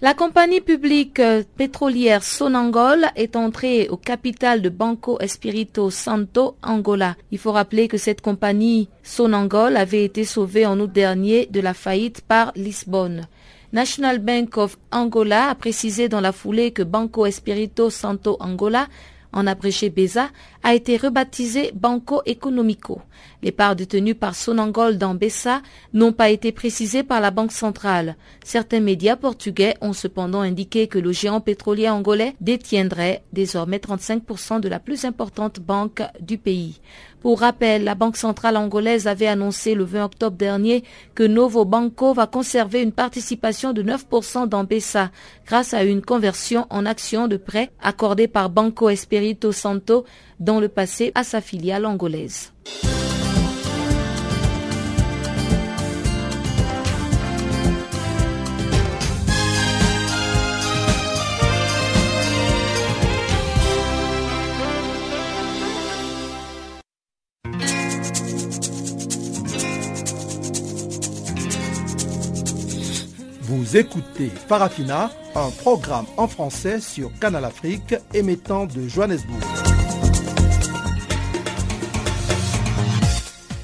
La compagnie publique euh, pétrolière Sonangol est entrée au capital de Banco Espirito Santo, Angola. Il faut rappeler que cette compagnie Sonangol avait été sauvée en août dernier de la faillite par Lisbonne. National Bank of Angola a précisé dans la foulée que Banco Espirito Santo Angola en abrégé BESA, a été rebaptisé Banco Economico. Les parts détenues par Sonangol dans BESA n'ont pas été précisées par la Banque centrale. Certains médias portugais ont cependant indiqué que le géant pétrolier angolais détiendrait désormais 35% de la plus importante banque du pays. Pour rappel, la Banque centrale angolaise avait annoncé le 20 octobre dernier que Novo Banco va conserver une participation de 9% dans BESA grâce à une conversion en actions de prêt accordée par Banco Espirito Santo dans le passé à sa filiale angolaise. Vous écoutez Farafina, un programme en français sur Canal Afrique émettant de Johannesburg.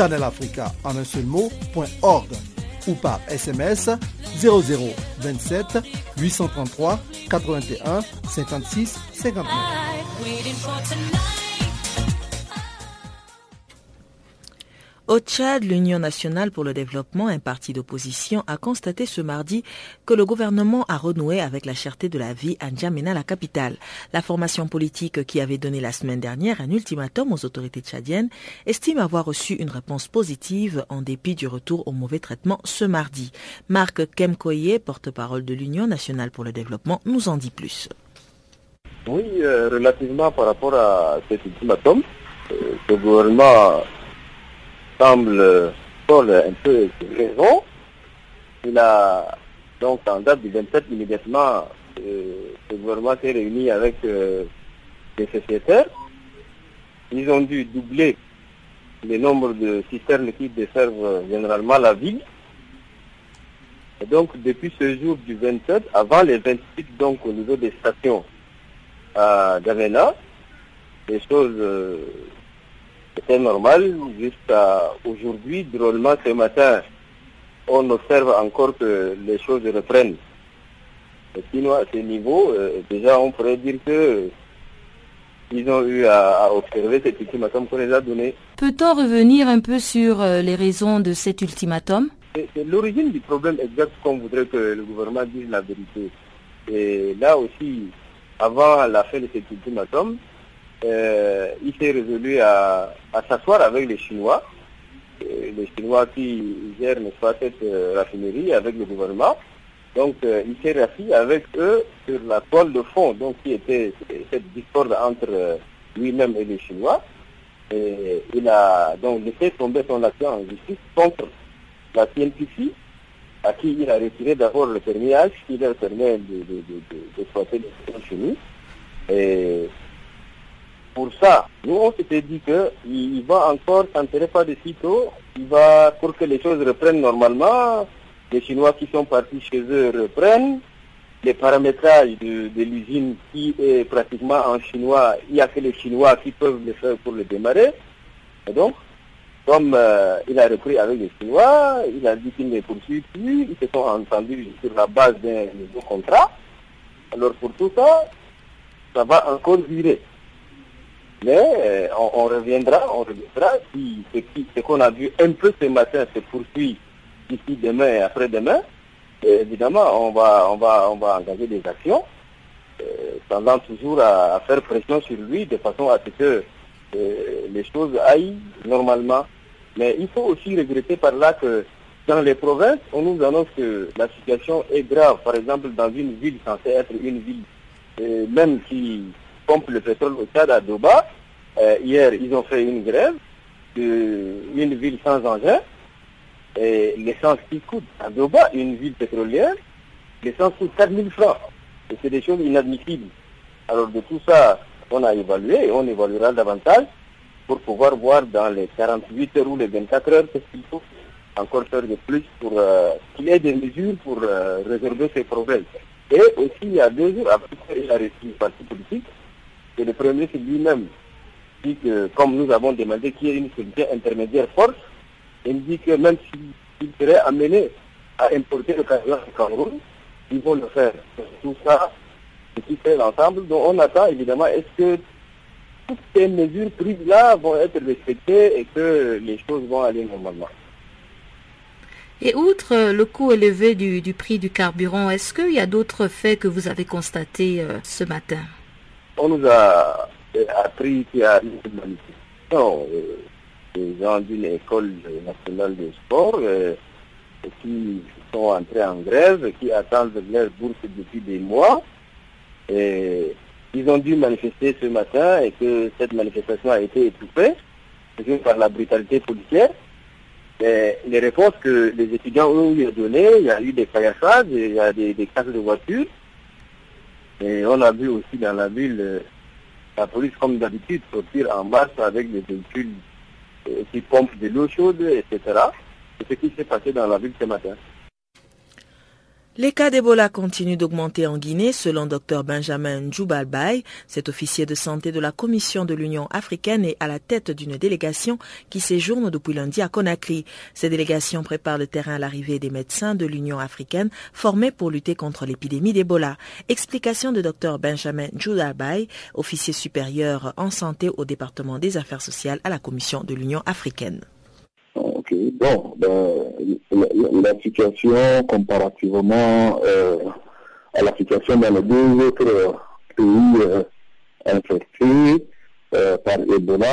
en un seul mot, ou par SMS 0027 833 81 56 59. Au Tchad, l'Union nationale pour le développement, un parti d'opposition, a constaté ce mardi que le gouvernement a renoué avec la cherté de la vie à N'Djamena, la capitale. La formation politique qui avait donné la semaine dernière un ultimatum aux autorités tchadiennes estime avoir reçu une réponse positive en dépit du retour au mauvais traitement ce mardi. Marc Kemkoye, porte-parole de l'Union nationale pour le développement, nous en dit plus. Oui, euh, relativement par rapport à cet ultimatum, euh, gouvernement semble un peu raison. Il a donc en date du 27 immédiatement, euh, le gouvernement s'est réuni avec euh, les sociétaires. Ils ont dû doubler le nombre de citernes qui desservent généralement la ville. Et donc depuis ce jour du 27, avant les 28 donc au niveau des stations à Gavena, les choses euh, c'est normal jusqu'à aujourd'hui. Drôlement, ce matin, on observe encore que les choses reprennent. sinon, à ce niveau, euh, déjà, on pourrait dire que ils ont eu à, observer cet ultimatum qu'on les a donné. Peut-on revenir un peu sur euh, les raisons de cet ultimatum? C'est l'origine du problème exact qu'on voudrait que le gouvernement dise la vérité. Et là aussi, avant la fin de cet ultimatum, euh, il s'est résolu à, s'asseoir avec les Chinois, euh, les Chinois qui gèrent n'est-ce cette euh, raffinerie avec le gouvernement. Donc il s'est rassis avec eux sur la toile de fond, donc qui était cette discorde entre lui-même et les Chinois. Et il a donc laissé tomber son action en justice contre la CNPC, à qui il a retiré d'abord le permis qui leur permet d'exploiter de, de, de, les chimie. Et pour ça, nous on s'était dit qu'il va encore s'enterrer pas de sitôt, il va, pour que les choses reprennent normalement, les Chinois qui sont partis chez eux reprennent, les paramétrages de, l'usine qui est pratiquement en chinois, il n'y a que les Chinois qui peuvent le faire pour le démarrer. Et donc, comme euh, il a repris avec les Chinois, il a dit qu'il ne poursuit plus, ils se sont entendus sur la base d'un nouveau contrat. Alors pour tout ça, ça va encore durer. Mais euh, on, reviendra, on reviendra si ce qu'on a vu un peu ce matin se poursuit d'ici demain et après-demain. Évidemment, on va, on, va, on va engager des actions, euh, tendant toujours à, faire pression sur lui de façon à ce que euh, les choses aillent normalement. Mais il faut aussi regretter par là que dans les provinces, on nous annonce que la situation est grave. Par exemple, dans une ville censée être une ville, même qui pompe le pétrole au Tchad à Doba. Euh, hier, ils ont fait une grève d'une ville sans engin. Et l'essence qui coûte à Doba, une ville pétrolière, l'essence coûte 4 000 francs. Et c'est des choses inadmissibles. Alors de tout ça, on a évalué et on évaluera davantage pour pouvoir voir dans les 48 heures ou les 24 heures ce qu'il faut encore faire de plus pour euh, qu'il y ait des mesures pour euh, ces problèmes. Et aussi, il y a deux jours, après, il a reçu une parti politique et le Premier lui-même dit que, comme nous avons demandé qu'il y ait une solution intermédiaire forte, il dit que même s'il serait amené à importer le carburant du Cameroun, ils vont le faire. Tout ça, c'est qui fait l'ensemble. Donc on attend évidemment, est-ce que toutes ces mesures prises là vont être respectées et que les choses vont aller normalement? Et outre le coût élevé du, prix du carburant, est-ce qu'il y a d'autres faits que vous avez constatés euh, ce matin? On nous a euh, appris qu'il y a une manifestation euh, des gens d'une école nationale de sport euh, qui sont entrés en grève, qui attendent leur bourse depuis des mois. Et ils ont dû manifester ce matin et que cette manifestation a été étouffée par la brutalité policière. Les réponses que les étudiants ont eu données, il y a eu des caillassages, il y a des, des de voitures. Et on a vu aussi dans la ville euh, la police, comme d'habitude, sortir en masse avec des véhicules euh, qui pompent de l'eau chaude, etc. C'est ce qui s'est passé dans la ville ce matin. Les cas d'Ebola continuent d'augmenter en Guinée, selon Dr Benjamin Djoubalbaï. Cet officier de santé de la Commission de l'Union africaine est à la tête d'une délégation qui séjourne depuis lundi à Conakry. Cette délégation prépare le terrain à l'arrivée des médecins de l'Union africaine formés pour lutter contre l'épidémie d'Ebola. Explication de Dr Benjamin Djoubalbaï, officier supérieur en santé au département des affaires sociales à la Commission de l'Union africaine. Bon, ben, la, situation comparativement euh, à la situation dans les deux autres pays euh, infectés euh, par Ebola,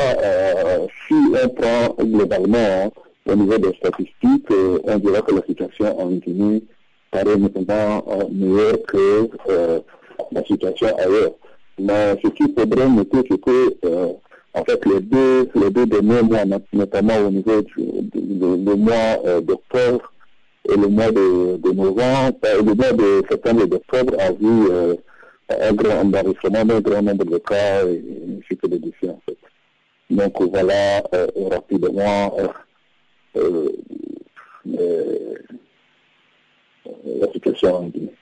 si on prend globalement hein, au niveau des statistiques, on dirait que la situation en Guinée paraît nettement meilleure que la situation ailleurs. Mais ce qui faudrait noter, c'est que en fait, les deux, les deux derniers mois, notamment au niveau du mois euh, d'octobre et le mois de, novembre, euh, le mois de septembre et d'octobre a vu euh, un grand enregistrement d'un grand nombre de cas et ainsi que de décès, en fait. Donc voilà rapidement la situation en Guinée.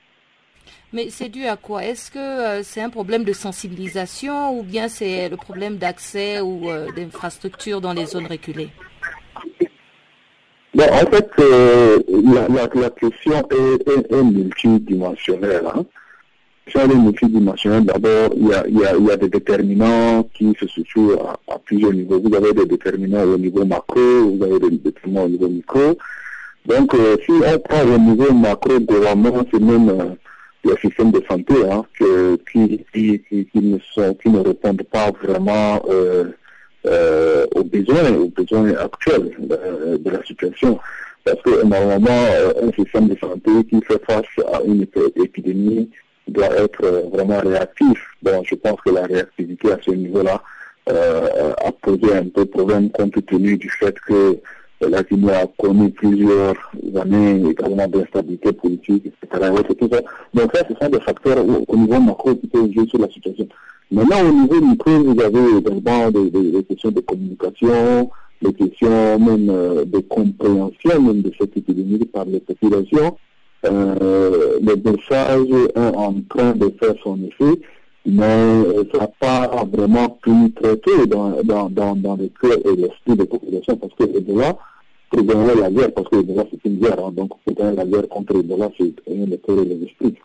Mais c'est dû à quoi? Est-ce que euh, c'est un problème de sensibilisation ou bien c'est le problème d'accès ou euh, d'infrastructure dans les zones reculées? En fait, euh, la, question est, multidimensionnelle. Hein. est multidimensionnelle, d'abord, il y a, des déterminants qui se situent à, plusieurs niveaux. Vous avez des déterminants au niveau macro, vous avez des déterminants au niveau micro. Donc, si on prend le niveau macro, vraiment, c'est même le système de santé hein, qui, qui, ne sont, qui ne répondent pas vraiment euh, euh, aux besoins, aux besoins actuels de, la situation. Parce que normalement, euh, un système de santé qui fait face à une épidémie doit être vraiment réactif. Bon, je pense que la réactivité à ce niveau-là a posé un peu de problème compte tenu du fait que la Guinée a connu plusieurs années également d'instabilité politique, etc. Donc ça, ce sont des facteurs au, niveau macro qui peuvent jouer sur la situation. Maintenant, au niveau micro, vous avez également des, questions de communication, des questions même de compréhension même de cette épidémie par les populations. Euh, le message est en train de faire son effet, mais ça n'a pas vraiment pu traiter dans, dans, dans, dans le cœur et l'esprit des populations parce que Ebola, pour gagner la guerre, parce que Ebola c'est une guerre, hein, donc pour gagner la guerre contre Ebola, c'est rien le cœur et l'esprit.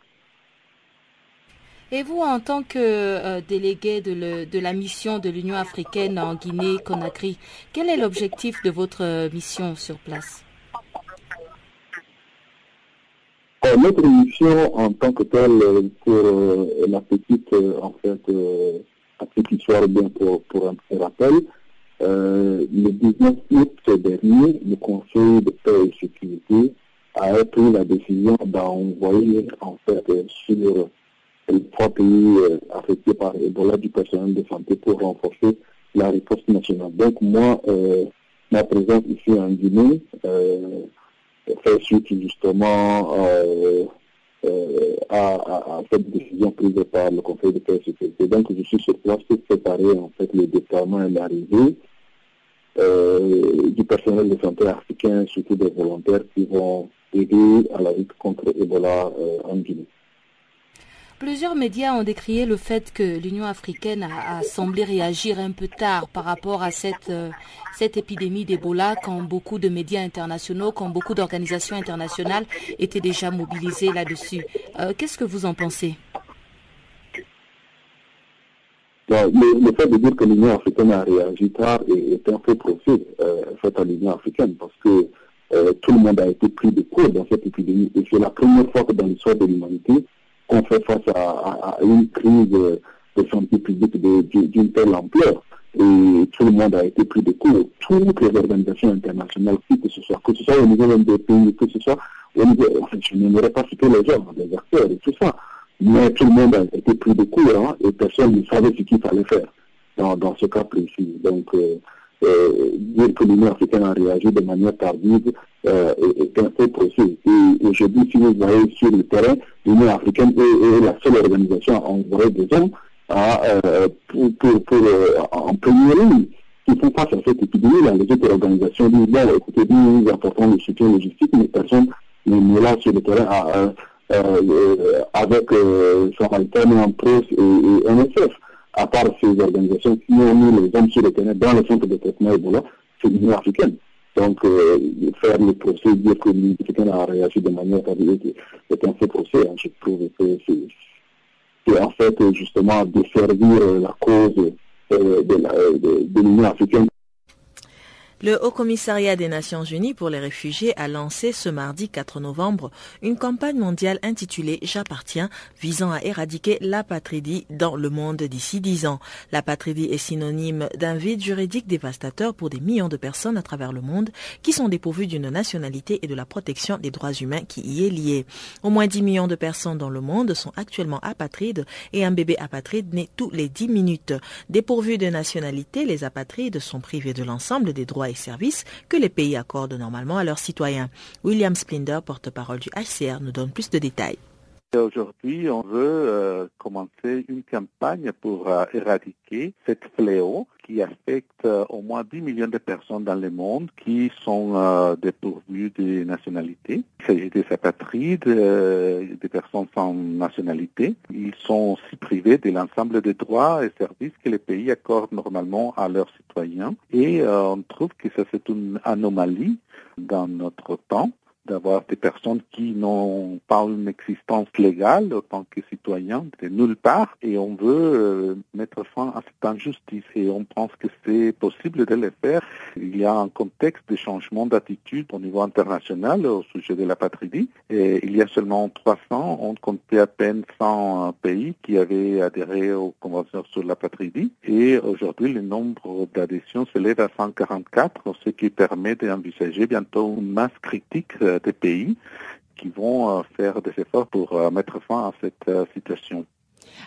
Et vous, en tant que euh, délégué de, le, de, la mission de l'Union africaine en Guinée-Conakry, quel est l'objectif de votre euh, mission sur place? Euh, notre mission en tant que telle euh, pour euh, la petite, en fait, la petite histoire bien pour, pour un rappel, le 19 août dernier, le Conseil de paix et sécurité a pris la décision d'envoyer en fait sur les trois pays affectés par Ebola du personnel de santé pour renforcer la réponse nationale. Donc moi, ma présence ici en Guinée, fait suite justement euh, euh, à, cette décision prise par le Conseil de paix et sécurité. Donc je suis sur place pour préparer en fait le déploiement et l'arrivée euh, du personnel de santé africain, surtout des volontaires qui vont aider à la lutte contre Ebola en Guinée. Plusieurs médias ont décrié le fait que l'Union africaine a, semblé réagir un peu tard par rapport à cette, euh, cette épidémie d'Ebola quand beaucoup de médias internationaux, quand beaucoup d'organisations internationales étaient déjà mobilisées là-dessus. Euh, qu'est-ce que vous en pensez? Le, fait de dire que l'Union africaine a réagi tard est, un peu procès euh, fait à l'Union africaine parce que tout le monde a été pris de court dans cette épidémie et c'est la première fois que dans l'histoire de l'humanité, qu'on fait face à, une crise de, santé publique d'une telle ampleur. Et tout le monde a été pris de court. Toutes les organisations internationales, que ce soit, que ce soit au niveau des pays, que ce soit au niveau, je n'aimerais pas citer les gens, les acteurs et tout ça, mais tout le monde été pris de court hein, et personne ne savait ce qu'il fallait faire dans, ce cas précis. Donc, euh, euh, dire que l'Union africaine a réagi de manière tardive euh, est, un peu procès. Et aujourd'hui, si vous voyez sur le terrain, l'Union africaine est, la seule organisation à envoyer des hommes à, pour, pour, euh, en première ligne qui font face à cette épidémie. Là, les autres organisations disent, écoutez, nous apportons le soutien logistique, mais personne n'est là sur le terrain à, euh, avec euh, Samaritan, Ampros et, et NSF à part ces organisations qui ont mis les hommes sur le terrain dans le centre de traitement Ebola, c'est l'Union africaine. Donc, euh, faire le procès, dire que l'Union africaine a réagi de manière tardive, c'est un fait procès. Hein. Je trouve que c'est en fait justement desservir la cause euh, de l'Union africaine le Haut Commissariat des Nations Unies pour les réfugiés a lancé ce mardi 4 novembre une campagne mondiale intitulée J'appartiens visant à éradiquer l'apatridie dans le monde d'ici 10 ans. L'apatridie est synonyme d'un vide juridique dévastateur pour des millions de personnes à travers le monde qui sont dépourvues d'une nationalité et de la protection des droits humains qui y est liée. Au moins 10 millions de personnes dans le monde sont actuellement apatrides et un bébé apatride naît tous les 10 minutes. Dépourvus de nationalité, les apatrides sont privés de l'ensemble des droits et services que les pays accordent normalement à leurs citoyens. William Splinder, porte-parole du HCR, nous donne plus de détails. Aujourd'hui, on veut euh, commencer une campagne pour euh, éradiquer cette fléau qui affecte euh, au moins 10 millions de personnes dans le monde qui sont dépourvues de nationalité. Il s'agit des apatrides, des personnes sans nationalité. Ils sont aussi privés de l'ensemble des droits et services que les pays accordent normalement à leurs citoyens. Et on trouve que ça c'est une anomalie dans notre temps d'avoir des personnes qui n'ont pas une existence légale en tant que citoyens de nulle part et on veut euh, mettre fin à cette injustice. Et on pense que c'est possible de le faire. Il y a un contexte de changement d'attitude au niveau international au sujet de la patrie. Et il y a seulement 300, on comptait à peine 100 pays qui avaient adhéré aux conventions sur la patrie. Et aujourd'hui le nombre d'adhésions s'élève à 144, ce qui permet d'envisager bientôt une masse critique euh, des pays qui vont euh, faire des efforts pour euh, mettre fin à cette euh, situation.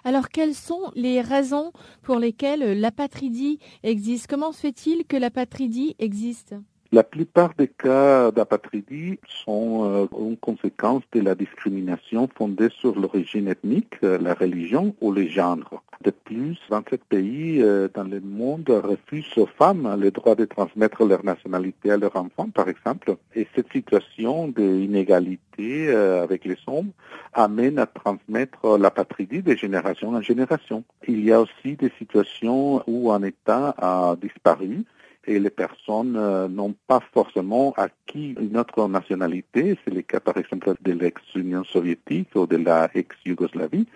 Alors, quelles sont les raisons pour lesquelles l'apatridie existe? Comment se fait-il que l'apatridie existe? La plupart des cas d'apatridie sont euh, une conséquence de la discrimination fondée sur l'origine ethnique, euh, la religion ou le genre. De plus, 27 pays euh, dans le monde refusent aux femmes le droit de transmettre leur nationalité à leurs enfants, par exemple. Et cette situation d'inégalité avec les hommes amène à transmettre l'apatridie de génération en génération. Il y a aussi des situations où un État a disparu et les personnes euh, n'ont pas forcément acquis une autre nationalité. C'est le cas par exemple de l'ex-Union soviétique ou de la ex-Yougoslavie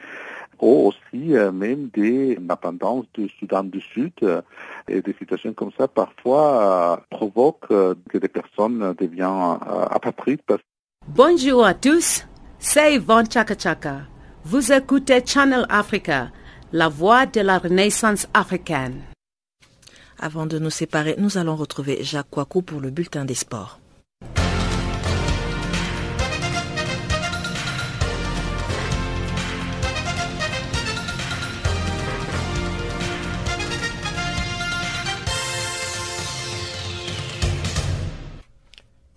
ou aussi euh, même des indépendances du Soudan du Sud. Euh, et des situations comme ça parfois provoquent que des personnes deviennent apatrides. Bonjour à tous, c'est Yvonne Chaka Chaka. Vous écoutez Channel Africa, la voix de la renaissance africaine. Avant de nous séparer, nous allons retrouver Jacques Kouakou pour le bulletin des sports.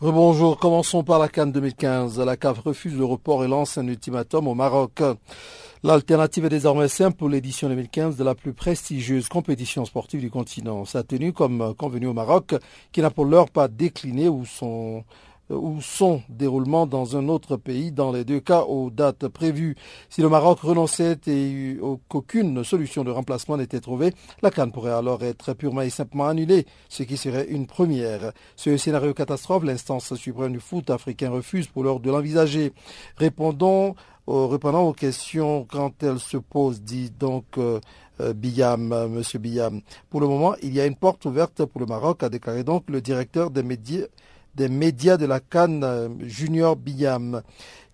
Rebonjour, commençons par la Cannes 2015. La CAF refuse le report et lance un ultimatum au Maroc. L'alternative est désormais simple pour l'édition 2015 de la plus prestigieuse compétition sportive du continent. Ça a tenu comme convenu au Maroc, qui n'a pour l'heure pas décliné ou son ou son déroulement dans un autre pays, dans les deux cas aux dates prévues. Si le Maroc renonçait et qu'aucune solution de remplacement n'était trouvée, la Cannes pourrait alors être purement et simplement annulée, ce qui serait une première. Ce scénario catastrophe, l'instance suprême du foot africain refuse pour l'heure de l'envisager. Répondons Reprenons aux questions quand elles se posent, dit donc euh, euh Biam, euh, Monsieur Biam. Pour le moment, il y a une porte ouverte pour le Maroc, a déclaré donc le directeur des médias, des médias de la Cannes, euh, Junior Biam.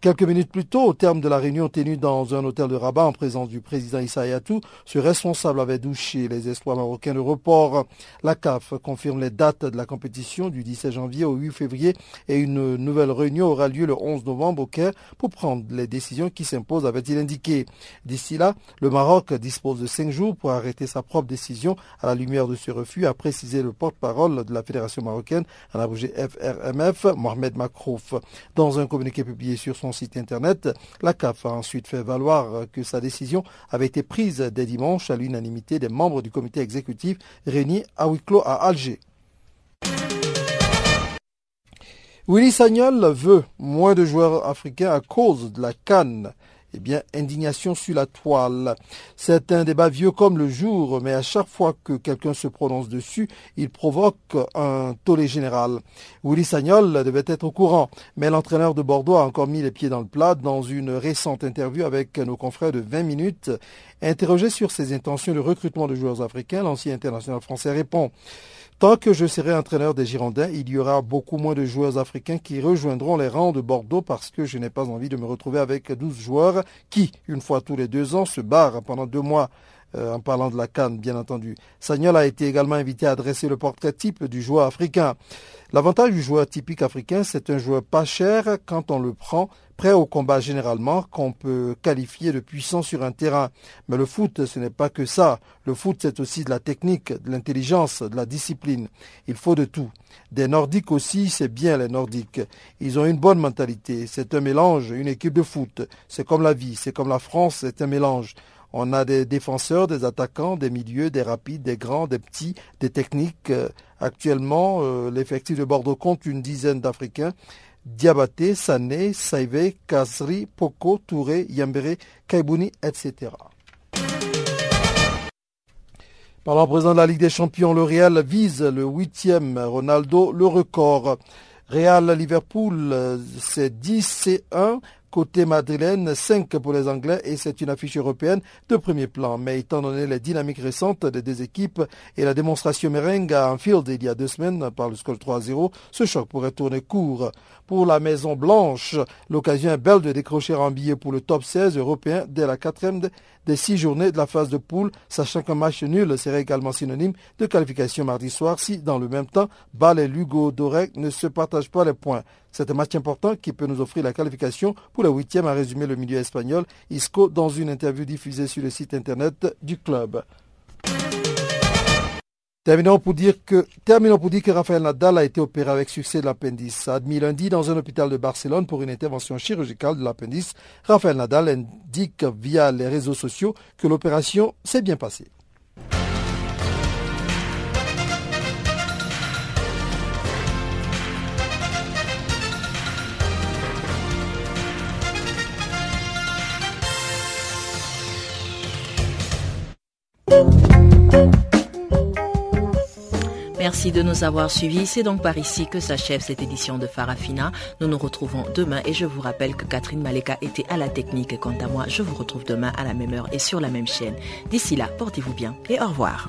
Quelques minutes plus tôt, au terme de la réunion tenue dans un hôtel de Rabat en présence du président Issa Hayatou, ce responsable avait douché les espoirs marocains de report. La CAF confirme les dates de la compétition du 17 janvier au 8 février et une nouvelle réunion aura lieu le 11 novembre au Caire pour prendre les décisions qui s'imposent, avait-il indiqué. D'ici là, le Maroc dispose de cinq jours pour arrêter sa propre décision à la lumière de ce refus, a précisé le porte-parole de la Fédération marocaine, en abrégé FRMF, Mohamed Makrouf. Dans un communiqué publié sur son site internet. La CAF a ensuite fait valoir que sa décision avait été prise dès dimanche à l'unanimité des membres du comité exécutif réunis à huis clos à Alger. Willy Sagnol veut moins de joueurs africains à cause de la Cannes. Eh bien, indignation sur la toile. C'est un débat vieux comme le jour, mais à chaque fois que quelqu'un se prononce dessus, il provoque un tollé général. Willy Sagnol devait être au courant, mais l'entraîneur de Bordeaux a encore mis les pieds dans le plat dans une récente interview avec nos confrères de 20 minutes. Interrogé sur ses intentions de recrutement de joueurs africains, l'ancien international français répond Tant que je serai entraîneur des Girondins, il y aura beaucoup moins de joueurs africains qui rejoindront les rangs de Bordeaux parce que je n'ai pas envie de me retrouver avec 12 joueurs qui, une fois tous les deux ans, se barrent pendant deux mois. Euh, en parlant de la Cannes, bien entendu. Sagnol a été également invité à dresser le portrait type du joueur africain. L'avantage du joueur typique africain, c'est un joueur pas cher quand on le prend prêt au combat généralement, qu'on peut qualifier de puissant sur un terrain. Mais le foot, ce n'est pas que ça. Le foot, c'est aussi de la technique, de l'intelligence, de la discipline. Il faut de tout. Des Nordiques aussi, c'est bien les Nordiques. Ils ont une bonne mentalité. C'est un mélange, une équipe de foot. C'est comme la vie, c'est comme la France, c'est un mélange. On a des défenseurs, des attaquants, des milieux, des rapides, des grands, des petits, des techniques. Actuellement, euh, l'effectif de Bordeaux compte une dizaine d'Africains Diabaté, Sané, Saïvé, Kasri, Poko, Touré, Yambere, Kaibouni, etc. Parlant à présent de la Ligue des Champions, le Real vise le huitième, Ronaldo le record. Real Liverpool, c'est 10 et 1 Côté madrilène, 5 pour les Anglais et c'est une affiche européenne de premier plan. Mais étant donné les dynamiques récentes des deux équipes et la démonstration merengue à Anfield il y a deux semaines par le score 3-0, ce choc pourrait tourner court. Pour la Maison Blanche, l'occasion est belle de décrocher un billet pour le top 16 européen dès la quatrième des six journées de la phase de poule, sachant qu'un match nul serait également synonyme de qualification mardi soir si, dans le même temps, Bâle et Lugo Dorec ne se partagent pas les points. C'est un match important qui peut nous offrir la qualification pour le huitième, a résumé le milieu espagnol Isco dans une interview diffusée sur le site internet du club. Terminons pour dire que, terminons pour dire que Rafael Nadal a été opéré avec succès de l'appendice. Admis lundi dans un hôpital de Barcelone pour une intervention chirurgicale de l'appendice, Rafael Nadal indique via les réseaux sociaux que l'opération s'est bien passée. Merci de nous avoir suivis. C'est donc par ici que s'achève cette édition de Farafina. Nous nous retrouvons demain et je vous rappelle que Catherine Maleka était à la technique. Quant à moi, je vous retrouve demain à la même heure et sur la même chaîne. D'ici là, portez-vous bien et au revoir.